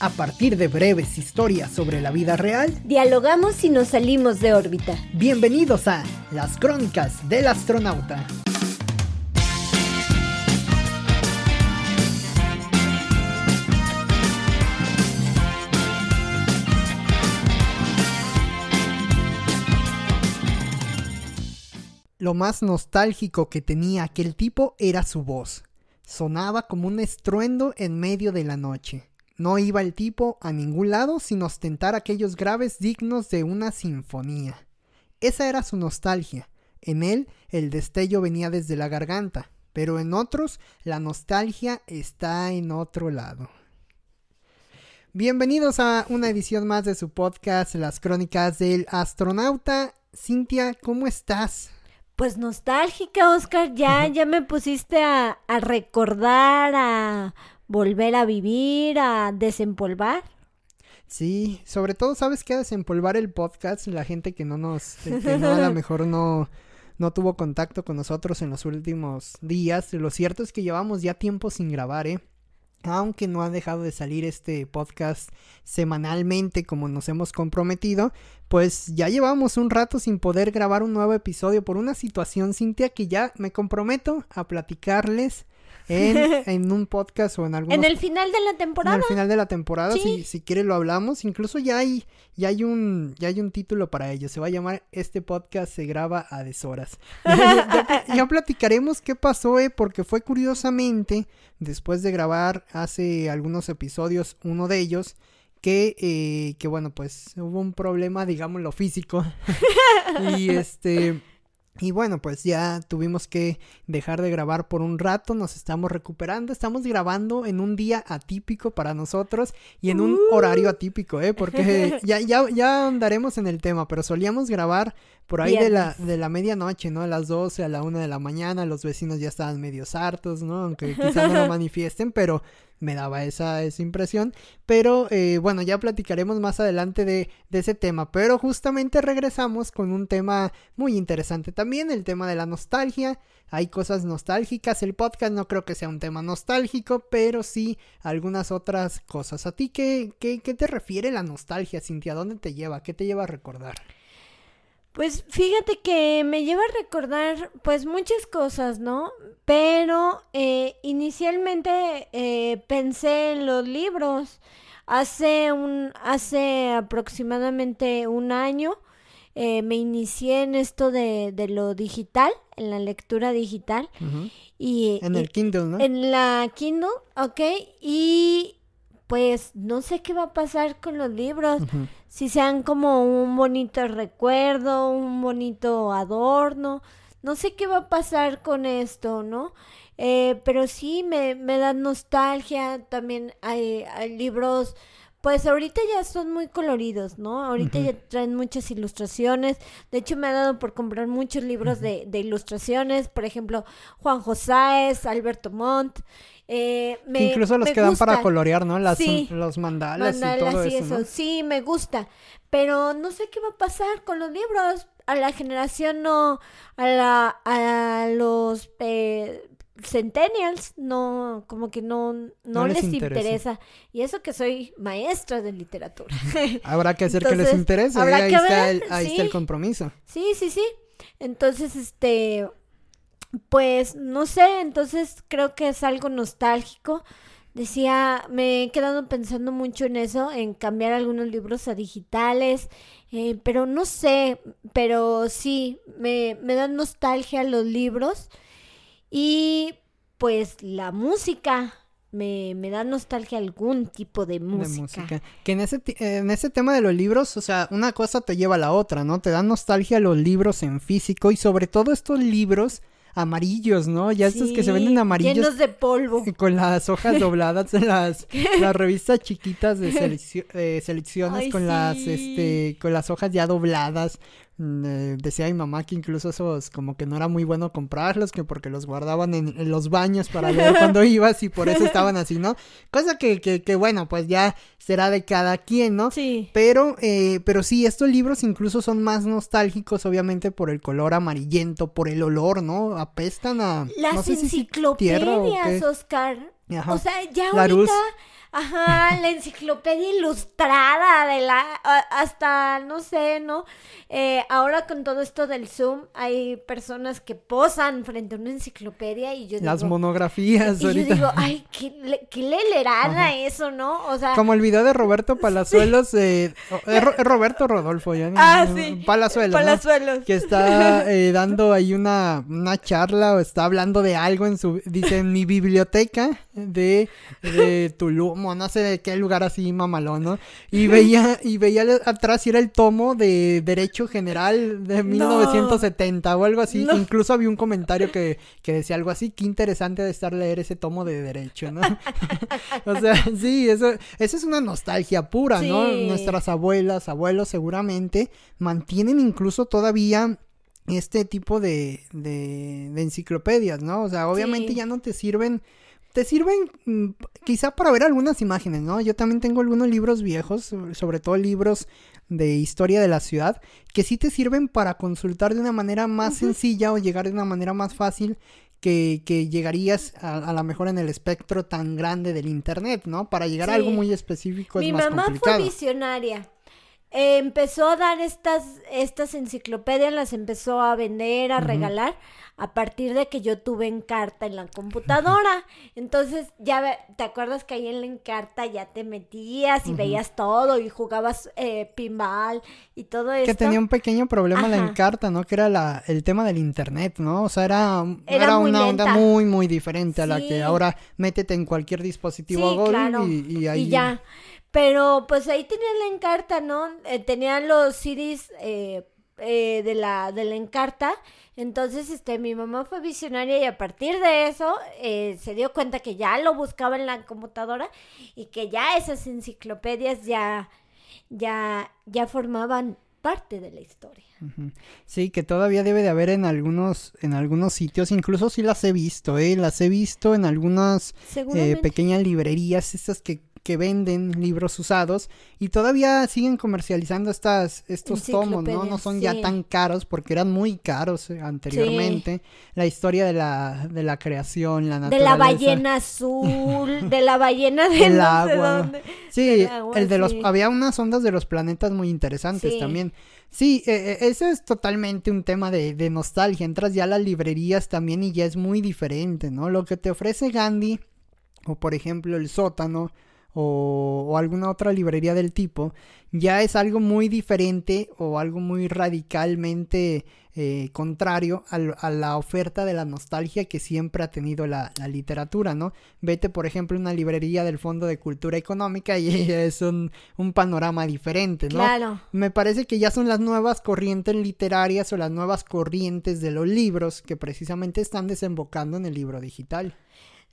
A partir de breves historias sobre la vida real, dialogamos y nos salimos de órbita. Bienvenidos a Las Crónicas del Astronauta. Lo más nostálgico que tenía aquel tipo era su voz. Sonaba como un estruendo en medio de la noche no iba el tipo a ningún lado sin ostentar aquellos graves dignos de una sinfonía. Esa era su nostalgia. En él el destello venía desde la garganta, pero en otros la nostalgia está en otro lado. Bienvenidos a una edición más de su podcast Las Crónicas del Astronauta. Cintia, ¿cómo estás? Pues nostálgica, Oscar. Ya, ya me pusiste a, a recordar, a volver a vivir, a desempolvar. Sí, sobre todo sabes que a desempolvar el podcast, la gente que no nos, que no, a lo mejor no, no tuvo contacto con nosotros en los últimos días. Lo cierto es que llevamos ya tiempo sin grabar, ¿eh? Aunque no ha dejado de salir este podcast semanalmente como nos hemos comprometido, pues ya llevamos un rato sin poder grabar un nuevo episodio por una situación, Cintia, que ya me comprometo a platicarles en, un podcast o en algún... En el final de la temporada. En el final de la temporada, si, si quiere lo hablamos. Incluso ya hay, ya hay un, ya hay un título para ello. Se va a llamar Este podcast se graba a deshoras. ya, platicaremos qué pasó, eh, porque fue curiosamente, después de grabar hace algunos episodios, uno de ellos, que, eh, que bueno, pues hubo un problema, digámoslo, físico. y este y bueno, pues ya tuvimos que dejar de grabar por un rato, nos estamos recuperando, estamos grabando en un día atípico para nosotros y en un horario atípico, ¿eh? Porque ya, ya, ya andaremos en el tema, pero solíamos grabar por ahí de la, de la medianoche, ¿no? A las 12, a la 1 de la mañana, los vecinos ya estaban medio hartos, ¿no? Aunque quizás no lo manifiesten, pero me daba esa, esa impresión. Pero eh, bueno, ya platicaremos más adelante de, de, ese tema. Pero justamente regresamos con un tema muy interesante también, el tema de la nostalgia. Hay cosas nostálgicas. El podcast no creo que sea un tema nostálgico, pero sí algunas otras cosas. ¿A ti qué, qué, qué te refiere la nostalgia, Cintia? ¿Dónde te lleva? ¿Qué te lleva a recordar? Pues fíjate que me lleva a recordar pues muchas cosas, ¿no? Pero eh, inicialmente eh, pensé en los libros. Hace un, hace aproximadamente un año eh, me inicié en esto de, de, lo digital, en la lectura digital. y, en el Kindle, ¿no? En la Kindle, ok. Y pues no sé qué va a pasar con los libros. Si sean como un bonito recuerdo, un bonito adorno. No sé qué va a pasar con esto, ¿no? Eh, pero sí me, me da nostalgia. También hay, hay, libros, pues ahorita ya son muy coloridos, ¿no? Ahorita ya traen muchas ilustraciones. De hecho, me ha dado por comprar muchos libros de, de, ilustraciones. Por ejemplo, Juan Josáez, Alberto Montt. Eh, me, incluso los que dan para colorear, ¿no? Las, los mandalas, y todo eso. Sí, me gusta. Pero no sé qué va a pasar con los libros. A la generación no, a la, a los eh, centennials no, como que no, no, les, interesa. Y eso que soy maestra de literatura. Habrá que hacer que les interese. ahí, está, el, ahí está el compromiso. Sí, sí, sí. Entonces, este, pues no sé, entonces creo que es algo nostálgico. Decía, me he quedado pensando mucho en eso, en cambiar algunos libros a digitales, eh, pero no sé, pero sí, me, me dan nostalgia los libros y pues la música, me, me, da nostalgia algún tipo de música. Que en ese, en ese tema de los libros, o sea, una cosa te lleva a la otra, ¿no? Te dan nostalgia los libros en físico y sobre todo estos libros amarillos, ¿no? Ya estos que se venden amarillos. Llenos de polvo. Con las hojas dobladas, las, las revistas chiquitas de, selecciones con las, este, con las hojas ya dobladas. Eh, decía mi mamá que incluso esos como que no era muy bueno comprarlos, que porque los guardaban en, los baños para ver cuando ibas y por eso estaban así, ¿no? Cosa que, que, que, bueno, pues ya será de cada quien, ¿no? Sí. Pero, eh, pero sí, estos libros incluso son más nostálgicos, obviamente, por el color amarillento, por el olor, ¿no? Apestan a... Las enciclopedias, Oscar. O sea, ya ahorita Ajá, la enciclopedia ilustrada de la, hasta, no sé, ¿no? Eh, ahora con todo esto del Zoom, hay personas que posan frente a una enciclopedia y yo Las monografías y ahorita. yo digo, ay, qué, qué lelerada eso, ¿no? O sea... Como el video de Roberto Palazuelos, eh, Roberto Rodolfo, ya. Ah, sí. Palazuelos, Palazuelos. Que está eh, dando ahí una, una charla o está hablando de algo en su, dice, en mi biblioteca de, de Tulum no sé de qué lugar así mamalón, ¿no? Y veía, y veía atrás y era el tomo de Derecho General de 1970 o algo así. Incluso había un comentario que, que decía algo así, qué interesante de estar leer ese tomo de Derecho, ¿no? o sea, sí, eso, eso es una nostalgia pura, ¿no? Nuestras abuelas, abuelos seguramente mantienen incluso todavía este tipo de, de, de enciclopedias, ¿no? O sea, obviamente ya no te sirven te sirven mm, quizá para ver algunas imágenes, ¿no? Yo también tengo algunos libros viejos, sobre todo libros de historia de la ciudad, que sí te sirven para consultar de una manera más sencilla o llegar de una manera más fácil que, que llegarías a, lo mejor en el espectro tan grande del internet, ¿no? Para llegar a algo muy específico Mi es más mamá fue visionaria. empezó a dar estas, estas enciclopedias, las empezó a vender, a regalar a partir de que yo tuve Encarta en la computadora. Entonces, ya te acuerdas que ahí en la Encarta ya te metías y veías todo y jugabas eh, pinball y todo eso. Que tenía un pequeño problema la Encarta, ¿no? Que era la, el tema del internet, ¿no? O sea, era, era, una onda muy, muy diferente a la que ahora métete en cualquier dispositivo y, ahí... Y ya. Pero pues ahí tenía la Encarta, ¿no? Eh, tenía los CDs eh, eh, de, la, de la Encarta entonces, este, mi mamá fue visionaria y a partir de eso eh, se dio cuenta que ya lo buscaba en la computadora y que ya esas enciclopedias ya, ya, ya formaban parte de la historia. Sí, que todavía debe de haber en algunos, en algunos sitios, incluso sí las he visto, ¿eh? Las he visto en algunas eh, pequeñas librerías, estas que que venden libros usados y todavía siguen comercializando estas estos tomos, ¿no? No son ya tan caros porque eran muy caros eh, anteriormente. La historia de la, de la creación, la naturaleza. De la ballena azul, de la ballena del agua. Sí, el de los había unas ondas de los planetas muy interesantes también. Sí, eh, eso es totalmente un tema de, de nostalgia. Entras ya a las librerías también y ya es muy diferente, ¿no? Lo que te ofrece Gandhi, o por ejemplo el sótano, o, alguna otra librería del tipo, ya es algo muy diferente o algo muy radicalmente eh, contrario a, la oferta de la nostalgia que siempre ha tenido la, literatura, ¿no? Vete, por ejemplo, a una librería del Fondo de Cultura Económica y es un, un panorama diferente, ¿no? Claro. Me parece que ya son las nuevas corrientes literarias o las nuevas corrientes de los libros que precisamente están desembocando en el libro digital.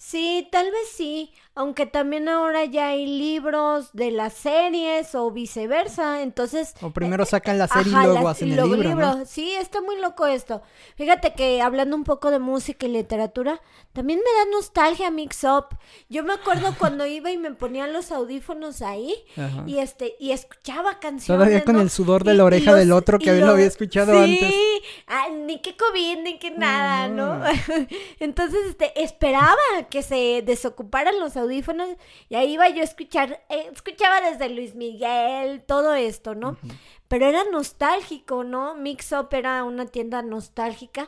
Sí, tal vez sí, aunque también ahora ya hay libros de las series o viceversa, entonces... O primero sacan la serie y luego hacen el libro, Sí, está muy loco esto. Fíjate que hablando un poco de música y literatura, también me da nostalgia Mix Up. Yo me acuerdo cuando iba y me ponía los audífonos ahí y este y escuchaba canciones. Todavía con el sudor de la oreja del otro que lo había escuchado antes. Sí, ni que COVID, ni que nada, ¿no? entonces, este, esperaba que se desocuparan los audífonos y ahí iba yo a escuchar, eh, escuchaba desde Luis Miguel, todo esto, ¿no? Pero era nostálgico, ¿no? Mix Up era una tienda nostálgica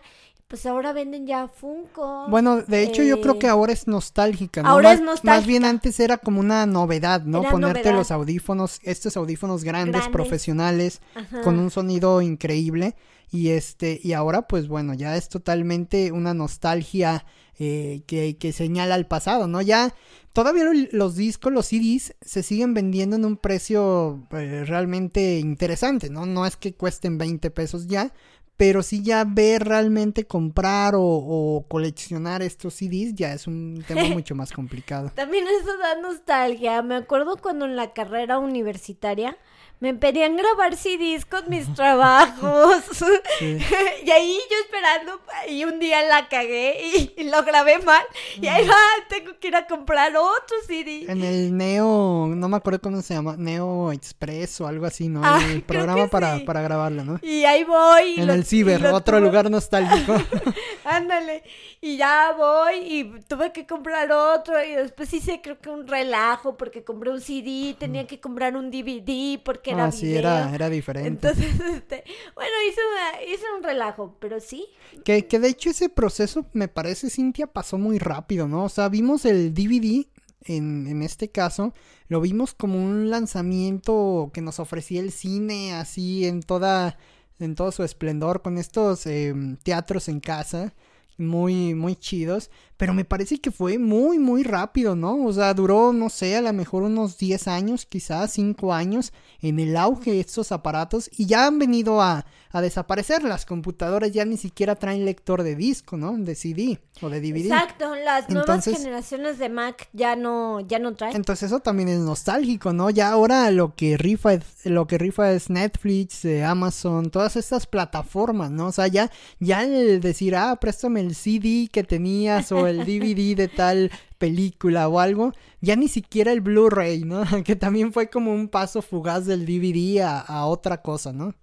pues ahora venden ya Funko. Bueno, de hecho yo creo que eh, ahora es nostálgica, ¿no? Ahora más, es nostálgica. Más bien antes era como una novedad, ¿no? Ponerte los audífonos, estos audífonos grandes, profesionales, con un sonido increíble. Y este, y ahora, pues bueno, ya es totalmente una nostalgia eh, que, que señala al pasado, ¿no? Ya todavía los discos, los CDs, se siguen vendiendo en un precio eh, realmente interesante, ¿no? No es que cuesten 20 pesos ya, pero si ya ver realmente comprar o, coleccionar estos CDs ya es un tema mucho más complicado. También eso da nostalgia. Me acuerdo cuando en la carrera universitaria me pedían grabar CDs con mis trabajos. y ahí yo esperando, y un día la cagué y, lo grabé mal. Y ahí va, tengo que ir a comprar otro CD. En el Neo, no me acuerdo cómo se llama, Neo Express o algo así, ¿no? Ah, el programa para, para grabarlo, ¿no? Y ahí voy. En el ciber, otro lugar nostálgico. Ándale. Y ya voy y tuve que comprar otro y después hice creo que un relajo porque compré un CD, tenía que comprar un DVD porque era ah, sí, era, era diferente. Entonces, este, bueno, hice, hice un relajo, pero sí. Que, que de hecho ese proceso, me parece, Cintia, pasó muy rápido, ¿no? O sea, vimos el DVD en, en, este caso, lo vimos como un lanzamiento que nos ofrecía el cine así en toda en todo su esplendor con estos em, teatros en casa muy muy chidos pero me parece que fue muy, muy rápido, ¿no? O sea, duró, no sé, a lo mejor unos 10 años, quizás 5 años en el auge de estos aparatos y ya han venido a, a, desaparecer. Las computadoras ya ni siquiera traen lector de disco, ¿no? De CD o de DVD. Exacto, las nuevas generaciones de Mac ya no, ya no traen. Entonces eso también es nostálgico, ¿no? Ya ahora lo que rifa es, lo que rifa es Netflix, eh, Amazon, todas estas plataformas, ¿no? O sea, ya, ya el decir, ah, préstame el CD que tenías o el DVD de tal película o algo, ya ni siquiera el Blu-ray, ¿no? Que también fue como un paso fugaz del DVD a, a otra cosa, ¿no?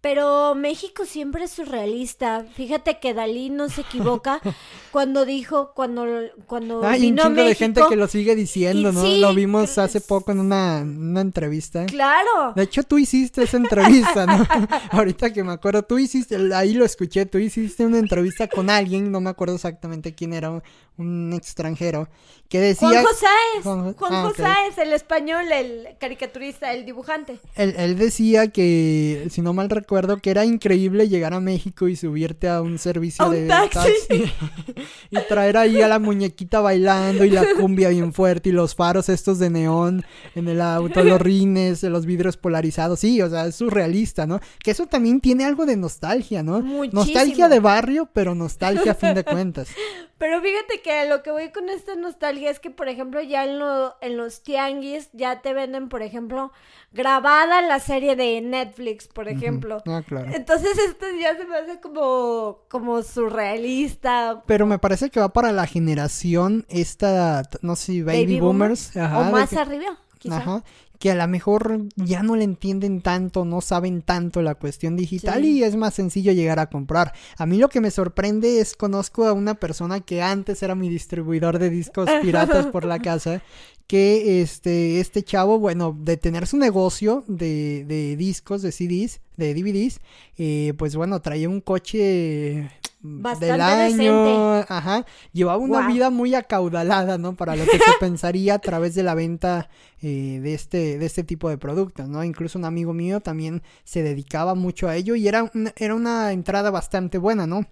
Pero México siempre es surrealista. Fíjate que Dalí no se equivoca cuando dijo, cuando, cuando Hay un chingo de gente que lo sigue diciendo, ¿no? lo vimos hace poco en una, una, entrevista. Claro. De hecho, tú hiciste esa entrevista, ¿no? Ahorita que me acuerdo, tú hiciste, ahí lo escuché, tú hiciste una entrevista con alguien, no me acuerdo exactamente quién era, un extranjero, que decía... Juan José, Juan, Juan ah, el español, el caricaturista, el dibujante. Él, él, decía que, si no mal recuerdo, que era increíble llegar a México y subirte a un servicio de taxi, y traer ahí a la muñequita bailando y la cumbia bien fuerte y los faros estos de neón en el auto, los rines, los vidrios polarizados, sí, o sea, es surrealista, ¿no? Que eso también tiene algo de nostalgia, ¿no? Nostalgia de barrio, pero nostalgia a fin de cuentas. Pero fíjate que lo que voy con esta nostalgia es que, por ejemplo, ya en, en los tianguis ya te venden, por ejemplo, grabada la serie de Netflix, por ejemplo. Ah, claro. Entonces esto ya se me hace como, como surrealista. Pero me parece que va para la generación esta, no sé, baby, boomers. o más arriba. Quizá. Ajá que a lo mejor ya no le entienden tanto, no saben tanto la cuestión digital y es más sencillo llegar a comprar. A mí lo que me sorprende es conozco a una persona que antes era mi distribuidor de discos piratas por la casa que este, este chavo, bueno, de tener su negocio de, de discos, de CDs, de DVDs, eh, pues bueno, traía un coche Bastante del año, ajá, llevaba una vida muy acaudalada, ¿no? Para lo que se pensaría a través de la venta eh, de este de este tipo de productos, ¿no? Incluso un amigo mío también se dedicaba mucho a ello y era era una entrada bastante buena, ¿no?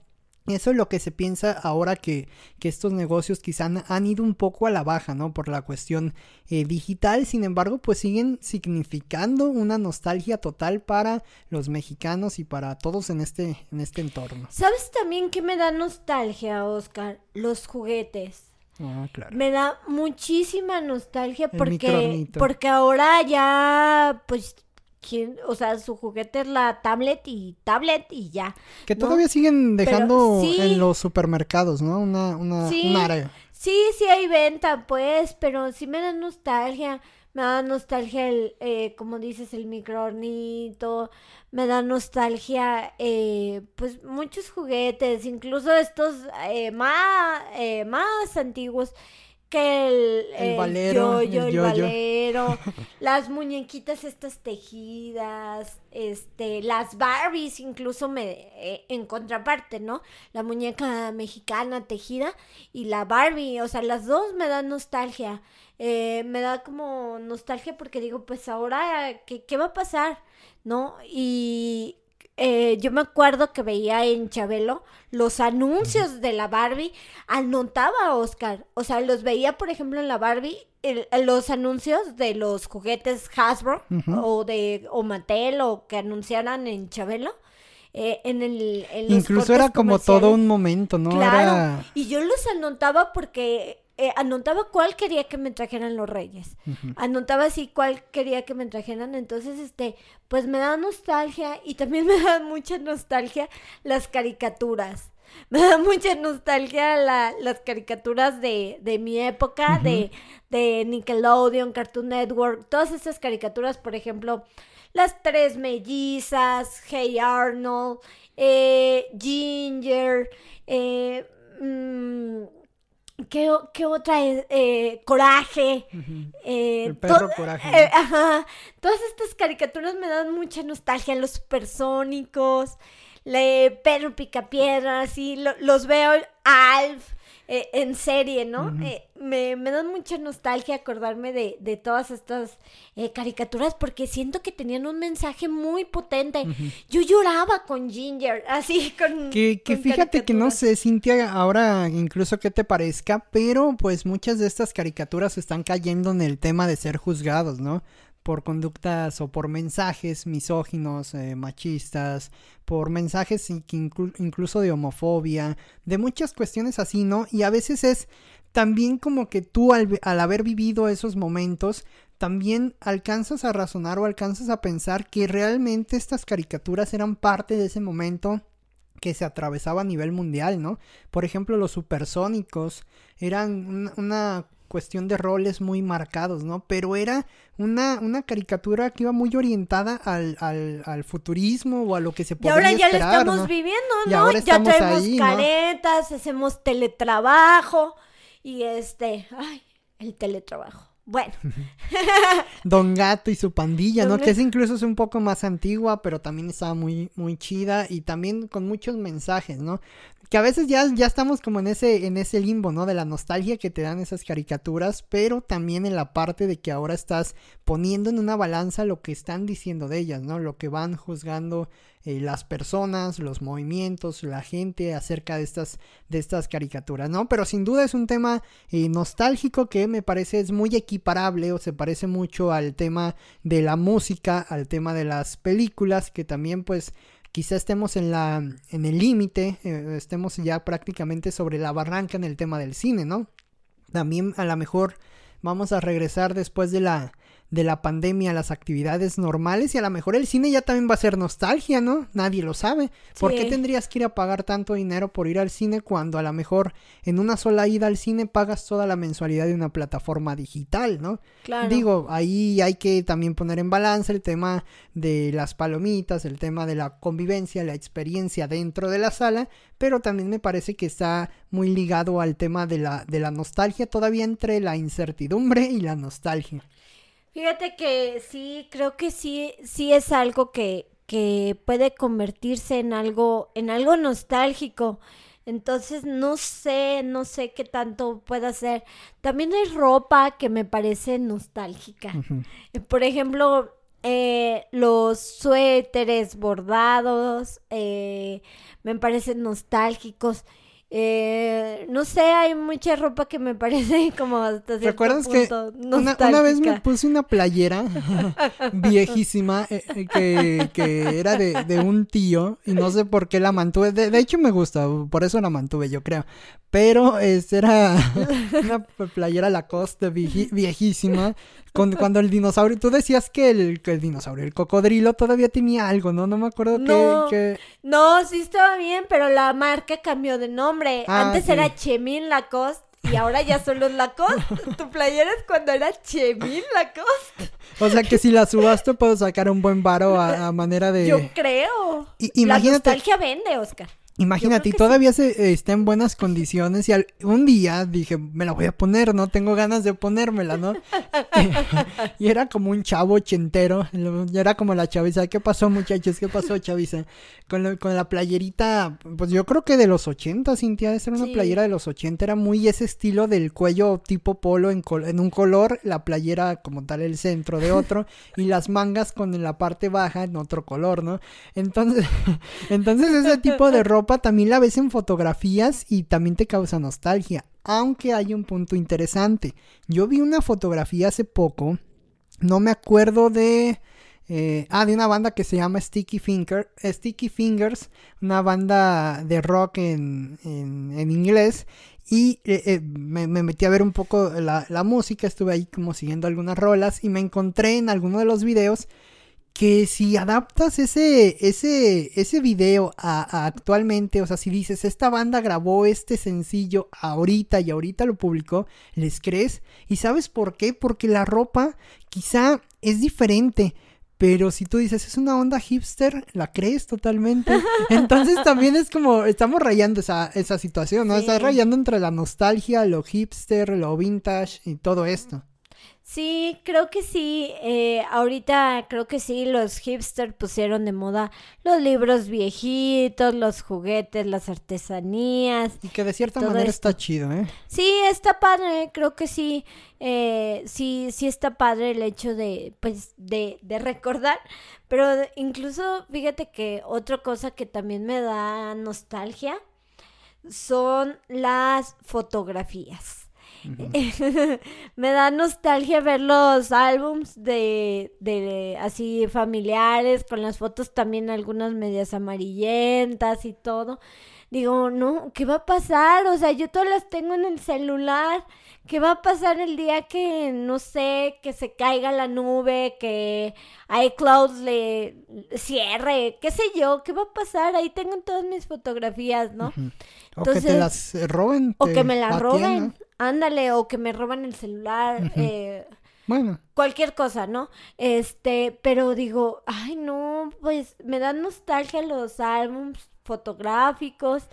Eso es lo que se piensa ahora que, que estos negocios quizá han, ido un poco a la baja, ¿no? Por la cuestión eh, digital, sin embargo, pues siguen significando una nostalgia total para los mexicanos y para todos en este, en este entorno. ¿Sabes también qué me da nostalgia, Oscar? Los juguetes. Ah, claro. Me da muchísima nostalgia porque, porque ahora ya, pues o sea, su juguete es la tablet y tablet y ya. Que todavía siguen dejando en los supermercados, ¿no? Una, una, sí, área. Sí, sí hay venta, pues, pero sí me da nostalgia. Me da nostalgia el, eh, como dices, el microornito. Me da nostalgia, eh, pues, muchos juguetes, incluso estos eh, más, eh, más antiguos que el, el, valero, el, valero, las muñequitas estas tejidas, este, las Barbies incluso me eh, en contraparte, ¿no? La muñeca mexicana tejida y la Barbie, o sea, las dos me dan nostalgia. Eh, me da como nostalgia porque digo, pues ahora, ¿qué, qué va a pasar? ¿No? Y eh, yo me acuerdo que veía en Chabelo los anuncios de la Barbie, anotaba Oscar, o sea, los veía, por ejemplo, en la Barbie, los anuncios de los juguetes Hasbro o de o Mattel o que anunciaran en Chabelo. Eh, en el incluso era como todo un momento no claro y yo los anotaba porque eh, anotaba cuál quería que me trajeran los reyes. Anotaba así cuál quería que me trajeran. Entonces, este, pues me da nostalgia y también me da mucha nostalgia las caricaturas. Me da mucha nostalgia las caricaturas de, mi época, de, de Nickelodeon, Cartoon Network, todas esas caricaturas, por ejemplo, Las Tres Mellizas, Hey Arnold, eh, Ginger, eh, mm, ¿qué, otra es? Eh, coraje. El perro Coraje. ajá. Todas estas caricaturas me dan mucha nostalgia, los supersónicos le Pedro Picapiedras y los veo Alf eh, en serie, ¿no? Eh, me, me, dan mucha nostalgia acordarme de, todas estas eh, caricaturas porque siento que tenían un mensaje muy potente. Yo lloraba con Ginger, así con... Que, que fíjate que no sé, Cintia, ahora incluso que te parezca, pero pues muchas de estas caricaturas están cayendo en el tema de ser juzgados, ¿no? Por conductas o por mensajes misóginos, eh, machistas, por mensajes incluso de homofobia, de muchas cuestiones así, ¿no? Y a veces es también como que tú al, al haber vivido esos momentos, también alcanzas a razonar o alcanzas a pensar que realmente estas caricaturas eran parte de ese momento que se atravesaba a nivel mundial, ¿no? Por ejemplo, los supersónicos eran una cuestión de roles muy marcados, ¿no? Pero era una, una caricatura que iba muy orientada al, al, futurismo o a lo que se podía Y ahora ya lo estamos viviendo, ¿no? ya tenemos caretas, hacemos teletrabajo y este, ay, el teletrabajo. Bueno. Don Gato y su pandilla, ¿no? Que es incluso es un poco más antigua, pero también estaba muy, muy chida y también con muchos mensajes, ¿no? que a veces ya, ya estamos como en ese, en ese limbo, ¿no? De la nostalgia que te dan esas caricaturas, pero también en la parte de que ahora estás poniendo en una balanza lo que están diciendo de ellas, ¿no? Lo que van juzgando eh, las personas, los movimientos, la gente acerca de estas, de estas caricaturas, ¿no? Pero sin duda es un tema eh, nostálgico que me parece es muy equiparable o se parece mucho al tema de la música, al tema de las películas, que también pues quizá estemos en la en el límite, eh, estemos ya prácticamente sobre la barranca en el tema del cine, ¿no? También a lo mejor vamos a regresar después de la de la pandemia las actividades normales y a lo mejor el cine ya también va a ser nostalgia, ¿no? Nadie lo sabe. ¿Por qué tendrías que ir a pagar tanto dinero por ir al cine cuando a lo mejor en una sola ida al cine pagas toda la mensualidad de una plataforma digital, ¿no? Claro. Digo, ahí hay que también poner en balance el tema de las palomitas, el tema de la convivencia, la experiencia dentro de la sala, pero también me parece que está muy ligado al tema de la, de la nostalgia, todavía entre la incertidumbre y la nostalgia. Fíjate que sí, creo que sí, sí es algo que, que puede convertirse en algo, en algo nostálgico. Entonces no sé, no sé qué tanto puede ser. También hay ropa que me parece nostálgica. Eh, por ejemplo, eh, los suéteres bordados eh, me parecen nostálgicos. Eh, no sé, hay mucha ropa que me parece como hasta cierto ¿Recuerdas que una, una, vez me puse una playera viejísima eh, eh, que, que, era de, de, un tío y no sé por qué la mantuve. De, de, hecho me gusta, por eso la mantuve yo creo. Pero este era una playera Lacoste viejísima cuando el dinosaurio, tú decías que el, el, dinosaurio, el cocodrilo todavía tenía algo, ¿no? No me acuerdo no, que, No, sí estaba bien, pero la marca cambió de nombre. Ah, Antes era Chemin Lacoste y ahora ya solo es Lacoste. tu playera es cuando era Chemin Lacoste. O sea que si la subaste puedo sacar un buen varo a, manera de... Yo creo. imagínate... La nostalgia vende, Oscar. Imagínate, y todavía se, está en buenas condiciones y un día dije, me la voy a poner, no tengo ganas de ponérmela, ¿no? y era como un chavo ochentero, y era como la chaviza, ¿qué pasó muchachos? ¿Qué pasó chaviza? Con, con la playerita, pues yo creo que de los ochenta, Cintia, esa era una playera de los ochenta, era muy ese estilo del cuello tipo polo en, en un color, la playera como tal el centro de otro, y las mangas con la parte baja en otro color, ¿no? Entonces, entonces ese tipo de ropa también la ves en fotografías y también te causa nostalgia. Aunque hay un punto interesante. Yo vi una fotografía hace poco. No me acuerdo de. Eh, ah, de una banda que se llama Sticky, Finger, Sticky Fingers, una banda de rock en, en, inglés. Y eh, eh, me, metí a ver un poco la, la, música, estuve ahí como siguiendo algunas rolas y me encontré en alguno de los videos que si adaptas ese, ese, ese video a, actualmente, o sea, si dices, esta banda grabó este sencillo ahorita y ahorita lo publicó, les crees. ¿Y sabes por qué? Porque la ropa quizá es diferente. Pero si tú dices, es una onda hipster, la crees totalmente. Entonces también es como, estamos rayando esa, esa situación, ¿no? Estás rayando entre la nostalgia, lo hipster, lo vintage y todo esto. Sí, creo que sí. Eh, ahorita creo que sí, los hipsters pusieron de moda los libros viejitos, los juguetes, las artesanías. Y que de cierta manera está chido, ¿eh? Sí, está padre, creo que sí. Eh, sí, sí está padre el hecho de, pues, de, de recordar. Pero incluso, fíjate que otra cosa que también me da nostalgia son las fotografías. me da nostalgia ver los álbums de, de así familiares, con las fotos también algunas medias amarillentas y todo. Digo, no, ¿qué va a pasar? O sea, yo todas las tengo en el celular. ¿Qué va a pasar el día que, no sé, que se caiga la nube, que iCloud le cierre, qué sé yo? ¿Qué va a pasar? Ahí tengo todas mis fotografías, ¿no? o que te las roben. o que me las roben. Ándale, o que me roban el celular. eh, bueno. Cualquier cosa, ¿no? Este, pero digo, ay, no, pues me dan nostalgia los álbums fotográficos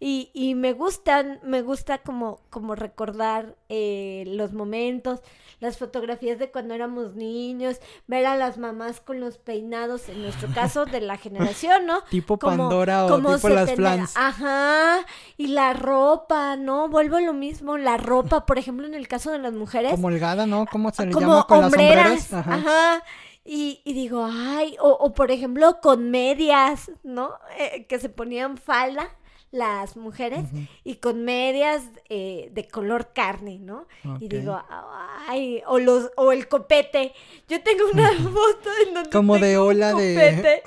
y, y, me gustan, me gusta como, como recordar eh, los momentos, las fotografías de cuando éramos niños, ver a las mamás con los peinados, en nuestro caso de la generación, ¿no? Tipo Pandora o tipo las flans. Ajá, y la ropa, ¿no? Vuelvo a lo mismo, la ropa, por ejemplo, en el caso de las mujeres. Como holgada, ¿no? ¿Cómo se le llama con las sombreras? ajá y, y digo, ay, o, o, por ejemplo con medias, ¿no? Eh, que se ponían falda las mujeres y con medias eh, de color carne, ¿no? Y digo, ay, o los o el copete. Yo tengo una foto en donde como de ola de... de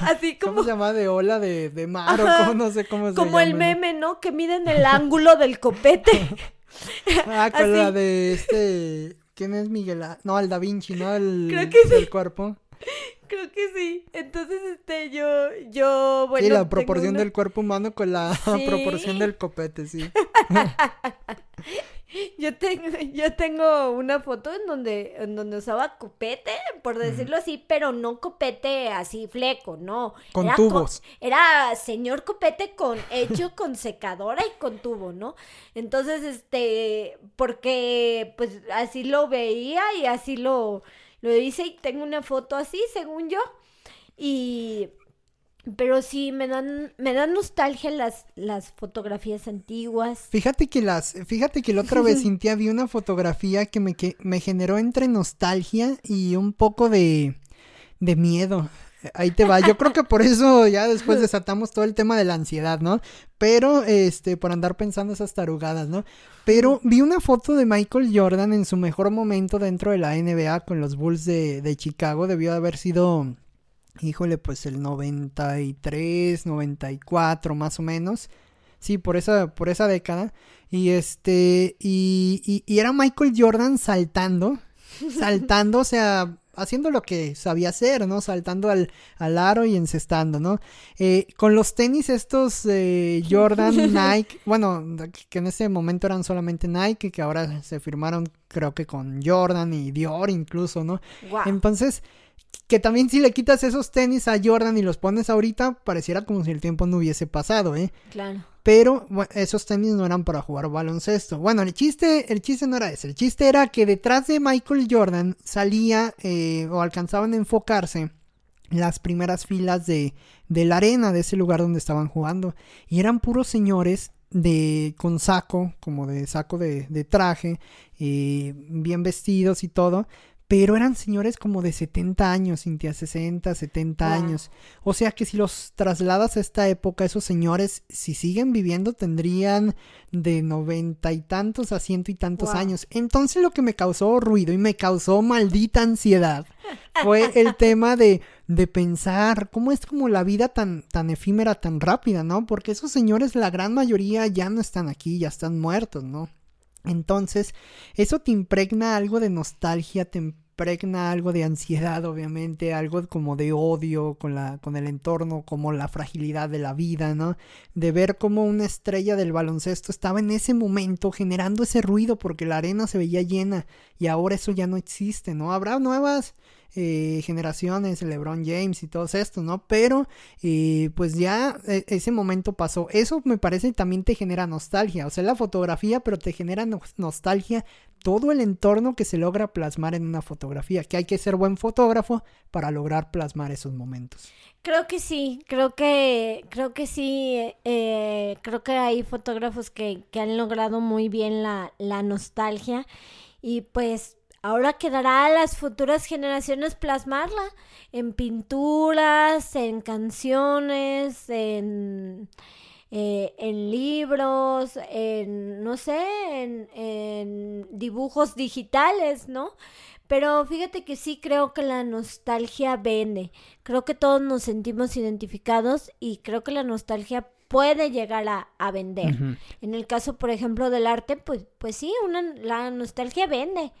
así como ¿Cómo se llama de ola de, de mar o no sé cómo se llama. Como el meme, ¿no? Que miden el ángulo del copete. ah, con la de este ¿Quién es Miguel? No, el Da Vinci, ¿no? El, Creo que sí. cuerpo. Creo que sí. Entonces, este, yo, yo, bueno. Sí, la proporción del cuerpo humano con la proporción del copete, sí. yo tengo, yo tengo una foto en donde, en donde usaba copete, por decirlo así, pero no copete así fleco, no. Con tubos. era señor copete con, hecho con secadora y con tubo, ¿no? Entonces, este, porque pues así lo veía y así lo, lo hice y tengo una foto así, según yo. Y pero sí, me dan, me dan nostalgia las, las fotografías antiguas. Fíjate que las, fíjate que la otra vez, Cintia, vi una fotografía que me, que me generó entre nostalgia y un poco de, de miedo. Ahí te va. Yo creo que por eso ya después desatamos todo el tema de la ansiedad, ¿no? Pero, este, por andar pensando esas tarugadas, ¿no? Pero vi una foto de Michael Jordan en su mejor momento dentro de la NBA con los Bulls de, de Chicago. Debió haber sido híjole, pues el 93, 94 más o menos. Sí, por esa, por esa década. Y este, y, y, era Michael Jordan saltando, saltando, o sea, haciendo lo que sabía hacer, ¿no? Saltando al, al aro y encestando, ¿no? Eh, con los tenis estos eh, Jordan, Nike, bueno, que en ese momento eran solamente Nike, que ahora se firmaron creo que con Jordan y Dior incluso, ¿no? Entonces, que también si le quitas esos tenis a Jordan y los pones ahorita, pareciera como si el tiempo no hubiese pasado, ¿eh? Claro. Pero esos tenis no eran para jugar baloncesto. Bueno, el chiste, el chiste no era ese. El chiste era que detrás de Michael Jordan salía eh, o alcanzaban a enfocarse las primeras filas de, de la arena, de ese lugar donde estaban jugando. Y eran puros señores de con saco, como de saco de, de traje, eh, bien vestidos y todo, pero eran señores como de 70 años, Cintia, 60, 70 años. O sea que si los trasladas a esta época, esos señores, si siguen viviendo, tendrían de noventa y tantos a ciento y tantos años. Entonces lo que me causó ruido y me causó maldita ansiedad fue el tema de, de pensar cómo es como la vida tan, tan efímera, tan rápida, ¿no? Porque esos señores, la gran mayoría ya no están aquí, ya están muertos, ¿no? Entonces, eso te impregna algo de nostalgia, te impregna algo de ansiedad, obviamente, algo como de odio con la, con el entorno, como la fragilidad de la vida, ¿no? De ver cómo una estrella del baloncesto estaba en ese momento generando ese ruido porque la arena se veía llena y ahora eso ya no existe, ¿no? Habrá nuevas eh, generaciones, LeBron James y todo esto, ¿no? Pero eh, pues ya e, ese momento pasó. Eso me parece también te genera nostalgia, o sea, la fotografía, pero te genera nostalgia todo el entorno que se logra plasmar en una fotografía, que hay que ser buen fotógrafo para lograr plasmar esos momentos. Creo que sí, creo que, creo que sí, eh, creo que hay fotógrafos que, han logrado muy bien la nostalgia y pues Ahora quedará a las futuras generaciones plasmarla en pinturas, en canciones, en, eh, en libros, en, no sé, en, en dibujos digitales, ¿no? Pero fíjate que sí creo que la nostalgia vende. Creo que todos nos sentimos identificados y creo que la nostalgia puede llegar a, vender. En el caso, por ejemplo, del arte, pues, pues sí, una, la nostalgia vende.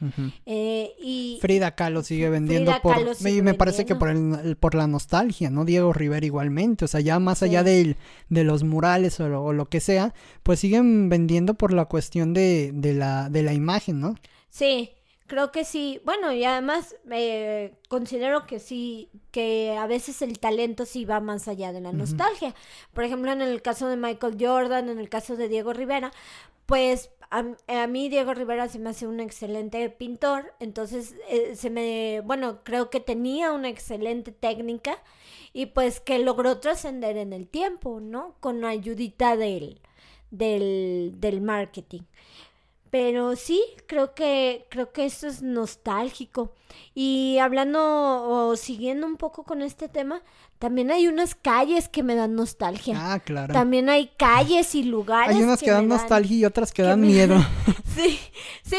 Eh, y Frida Kahlo sigue vendiendo por, y me parece que por, el, por la nostalgia, ¿no? Diego Rivera igualmente, o sea, ya más allá de, de los murales o lo, que sea, pues siguen vendiendo por la cuestión de, de, la, de la imagen, ¿no? Sí, Creo que sí, bueno, y además eh, considero que sí, que a veces el talento sí va más allá de la nostalgia. Por ejemplo, en el caso de Michael Jordan, en el caso de Diego Rivera, pues a, mí Diego Rivera se me hace un excelente pintor, entonces eh, se me, bueno, creo que tenía una excelente técnica y pues que logró trascender en el tiempo, ¿no? Con ayudita del, del, del marketing. Pero sí, creo que, creo que esto es nostálgico. Y hablando o siguiendo un poco con este tema, también hay unas calles que me dan nostalgia. Ah, claro. También hay calles y lugares. Hay unas que, dan nostalgia y otras que, dan miedo. sí, sí,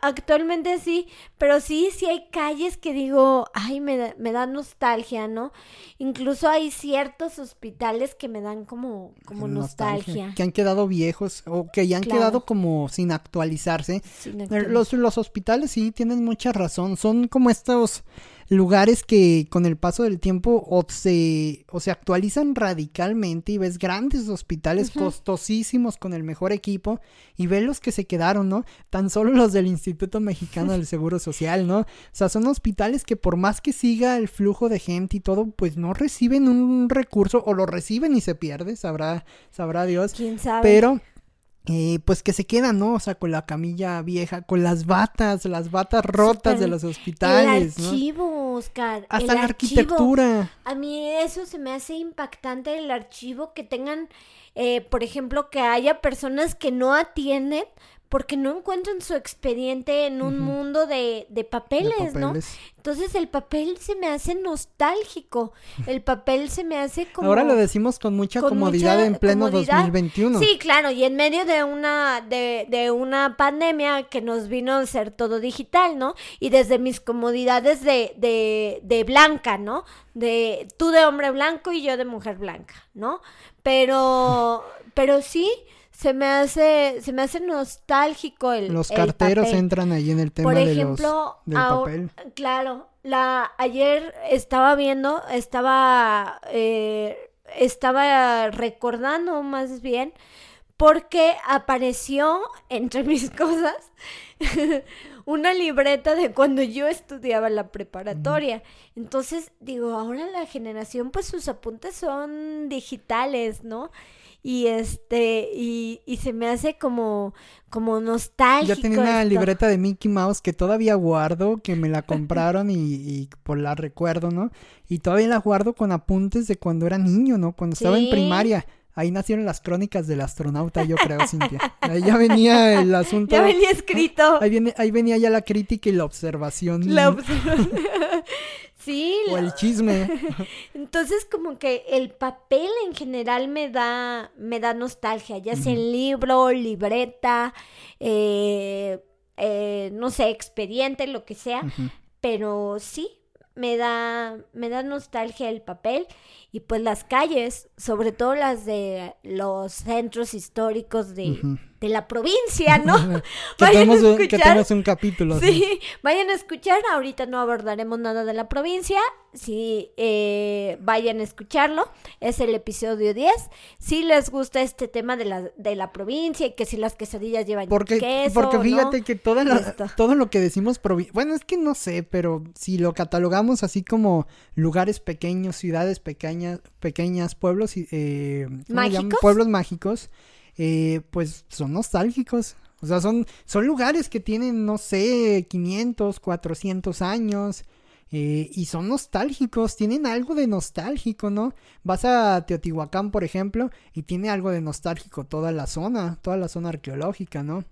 actualmente sí. Pero sí, sí hay calles que digo, ay, me, me dan nostalgia, ¿no? Incluso hay ciertos hospitales que me dan como, como nostalgia. Que han quedado viejos o que ya han quedado como sin actualizarse. Los, los hospitales sí tienen mucha razón. Son como estos lugares que con el paso del tiempo o se, o se actualizan radicalmente y ves grandes hospitales costosísimos con el mejor equipo y ves los que se quedaron, ¿no? Tan solo los del Instituto Mexicano del Seguro Social, ¿no? O sea, son hospitales que por más que siga el flujo de gente y todo, pues no reciben un recurso o lo reciben y se pierde, sabrá, sabrá Dios. ¿Quién sabe? Pero eh, pues que se quedan, ¿no? O sea, con la camilla vieja, con las batas, las batas rotas de los hospitales. El archivo, Oscar. Hasta la arquitectura. A mí eso se me hace impactante el archivo que tengan, eh, por ejemplo, que haya personas que no atienden porque no encuentran su expediente en un mundo de, de, papeles, ¿no? Entonces el papel se me hace nostálgico, el papel se me hace como... Ahora lo decimos con mucha comodidad en pleno 2021. Sí, claro, y en medio de una, de, de una pandemia que nos vino a ser todo digital, ¿no? Y desde mis comodidades de, de, de blanca, ¿no? De tú de hombre blanco y yo de mujer blanca, ¿no? Pero, pero sí se me hace, se me hace nostálgico el Los carteros entran ahí en el tema de los, del papel. Claro, la, ayer estaba viendo, estaba, eh, estaba recordando más bien, porque apareció entre mis cosas una libreta de cuando yo estudiaba la preparatoria. Entonces, digo, ahora la generación, pues sus apuntes son digitales, ¿no? y este y, y se me hace como como nostálgico. Yo tenía una libreta de Mickey Mouse que todavía guardo, que me la compraron y, y, por la recuerdo, ¿no? Y todavía la guardo con apuntes de cuando era niño, ¿no? Cuando estaba en primaria. Ahí nacieron las crónicas del astronauta, yo creo, Cintia. Ahí ya venía el asunto. Ya venía escrito. Ahí, viene, ahí venía ya la crítica y la observación. La observación. Sí. O el chisme. Entonces como que el papel en general me da, me da nostalgia, ya sea en libro, libreta, eh, eh, no sé, expediente, lo que sea. Pero sí, me da, me da nostalgia el papel y pues las calles, sobre todo las de los centros históricos de, de la provincia, ¿no? que, tenemos un, que, tenemos un, capítulo. Sí, vayan a escuchar. Ahorita no abordaremos nada de la provincia. Sí, eh, vayan a escucharlo. Es el episodio 10. Si les gusta este tema de la, de la provincia y que si las quesadillas llevan porque, queso. Porque fíjate que toda todo lo que decimos Bueno, es que no sé, pero si lo catalogamos así como lugares pequeños, ciudades pequeñas, pequeñas pueblos, eh, ¿Mágicos? pueblos mágicos eh, pues son nostálgicos. O sea, son, son lugares que tienen, no sé, 500, 400 años. Eh, y son nostálgicos, tienen algo de nostálgico, ¿no? Vas a Teotihuacán, por ejemplo, y tiene algo de nostálgico toda la zona, toda la zona arqueológica, ¿no?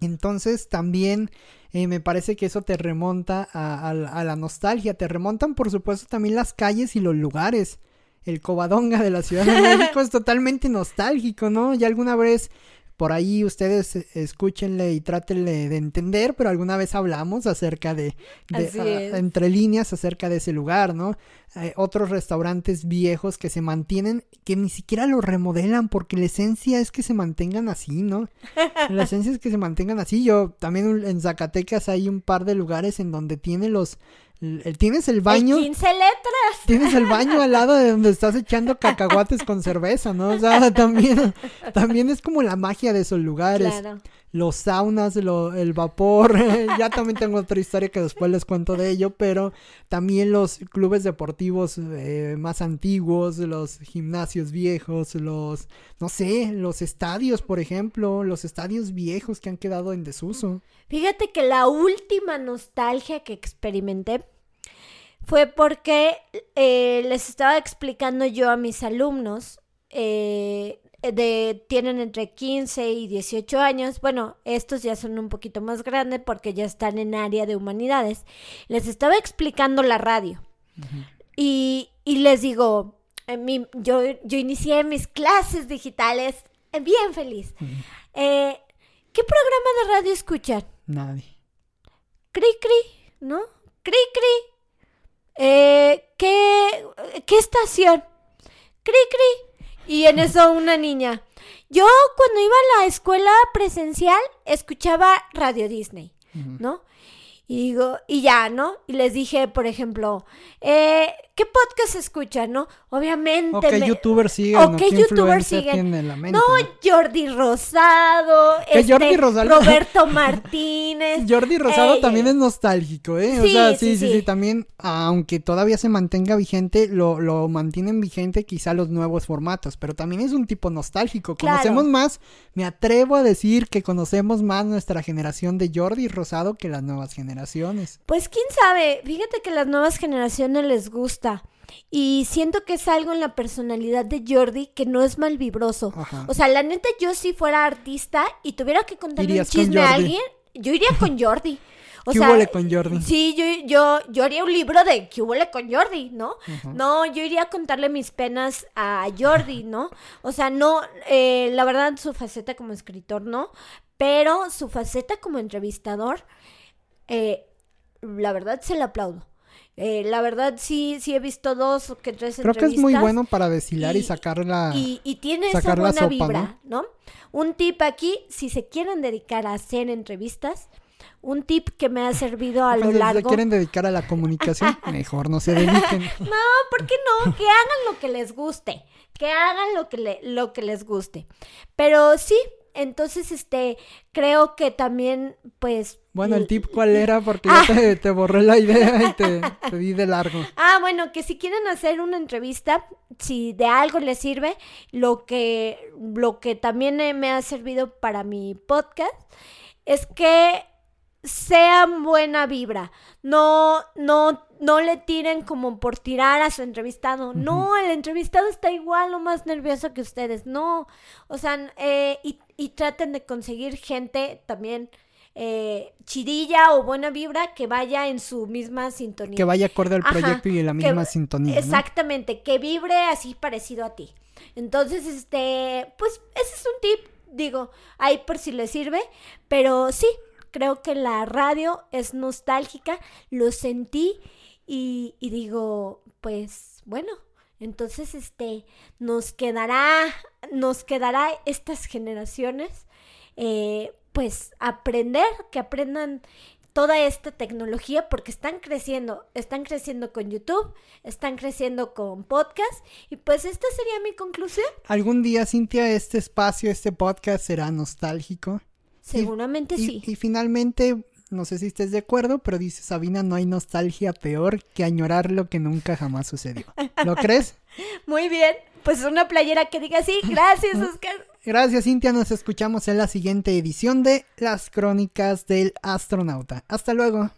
Entonces también eh, me parece que eso te remonta a, a, la nostalgia, te remontan por supuesto también las calles y los lugares el Covadonga de la Ciudad de México es totalmente nostálgico, ¿no? Ya alguna vez por ahí ustedes escúchenle y trátenle de entender, pero alguna vez hablamos acerca de, entre líneas acerca de ese lugar, ¿no? otros restaurantes viejos que se mantienen, que ni siquiera lo remodelan porque la esencia es que se mantengan así, ¿no? La esencia es que se mantengan así. Yo también en Zacatecas hay un par de lugares en donde tiene los Tienes el baño. 15 letras. Tienes el baño al lado de donde estás echando cacahuates con cerveza, ¿no? O sea, también, también es como la magia de esos lugares. Claro. Los saunas, el vapor. ya también tengo otra historia que después les cuento de ello, pero también los clubes deportivos eh, más antiguos, los gimnasios viejos, los, no sé, los estadios, por ejemplo, los estadios viejos que han quedado en desuso. Fíjate que la última nostalgia que experimenté fue porque eh, les estaba explicando yo a mis alumnos, eh, de, tienen entre 15 y 18 años, bueno, estos ya son un poquito más grandes porque ya están en área de humanidades, les estaba explicando la radio y, y, les digo, mi, yo, yo inicié mis clases digitales bien feliz. Eh, ¿Qué programa de radio escuchan? Nadie. Cri, cri, ¿no? Cri, cri. Eh, ¿qué, ¿Qué estación? Cri, cri. Y en eso una niña. Yo cuando iba a la escuela presencial escuchaba Radio Disney, ¿no? Y digo, y ya, ¿no? Y les dije, por ejemplo, eh, ¿qué podcast escuchan, no? Obviamente. O qué youtuber siguen. O qué, youtuber siguen. no, Jordi Rosado. Este, Jordi Rosado. Roberto Martínez. Jordi Rosado también es nostálgico, ¿eh? o sea, sí sí, sí También, aunque todavía se mantenga vigente, lo, lo mantienen vigente quizá los nuevos formatos. Pero también es un tipo nostálgico. Conocemos más, me atrevo a decir que conocemos más nuestra generación de Jordi Rosado que las nuevas generaciones. Pues quién sabe. Fíjate que las nuevas generaciones les gusta. Y siento que es algo en la personalidad de Jordi que no es mal vibroso. O sea, la neta, yo si fuera artista y tuviera que contarle un chisme a alguien, yo iría con Jordi. O ¿Qué sea, con Jordi? Sí, yo, yo, yo haría un libro de ¿Qué huele con Jordi? ¿No? No, yo iría a contarle mis penas a Jordi, ¿no? O sea, no, eh, la verdad, su faceta como escritor, no, pero su faceta como entrevistador, eh, la verdad se la aplaudo. Eh, la verdad sí, sí he visto dos o que tres Creo que es muy bueno para deshilar y, sacar la y, y tiene esa buena vibra, ¿no? Un tip aquí, si se quieren dedicar a hacer entrevistas, un tip que me ha servido a lo largo. Si se quieren dedicar a la comunicación, mejor no se dediquen. no, ¿por qué no? Que hagan lo que les guste, que hagan lo que le, lo que les guste. Pero sí, entonces, este, creo que también, pues... Bueno, el tip cuál era, porque yo te, te, borré la idea y te, te, di de largo. Ah, bueno, que si quieren hacer una entrevista, si de algo les sirve, lo que, lo que también me ha servido para mi podcast, es que sean buena vibra. No, no, no le tiren como por tirar a su entrevistado. No, el entrevistado está igual o más nervioso que ustedes. No. O sea, eh, y, y, traten de conseguir gente también eh, chidilla o buena vibra que vaya en su misma sintonía. Que vaya acorde al proyecto y en la misma sintonía. Exactamente, que vibre así parecido a ti. Entonces, este, pues ese es un tip, digo, ahí por si le sirve, pero sí, creo que la radio es nostálgica, lo sentí y, digo, pues bueno, entonces este nos quedará, nos quedará estas generaciones eh, pues aprender, que aprendan toda esta tecnología porque están creciendo, están creciendo con YouTube, están creciendo con podcast y pues esta sería mi conclusión. Algún día, Cintia, este espacio, este podcast será nostálgico. Seguramente sí. Y, finalmente, no sé si estés de acuerdo, pero dice Sabina, no hay nostalgia peor que añorar lo que nunca jamás sucedió. ¿Lo crees? Muy bien, pues una playera que diga así. Gracias, Oscar. Gracias, Cintia. Nos escuchamos en la siguiente edición de Las Crónicas del Astronauta. Hasta luego.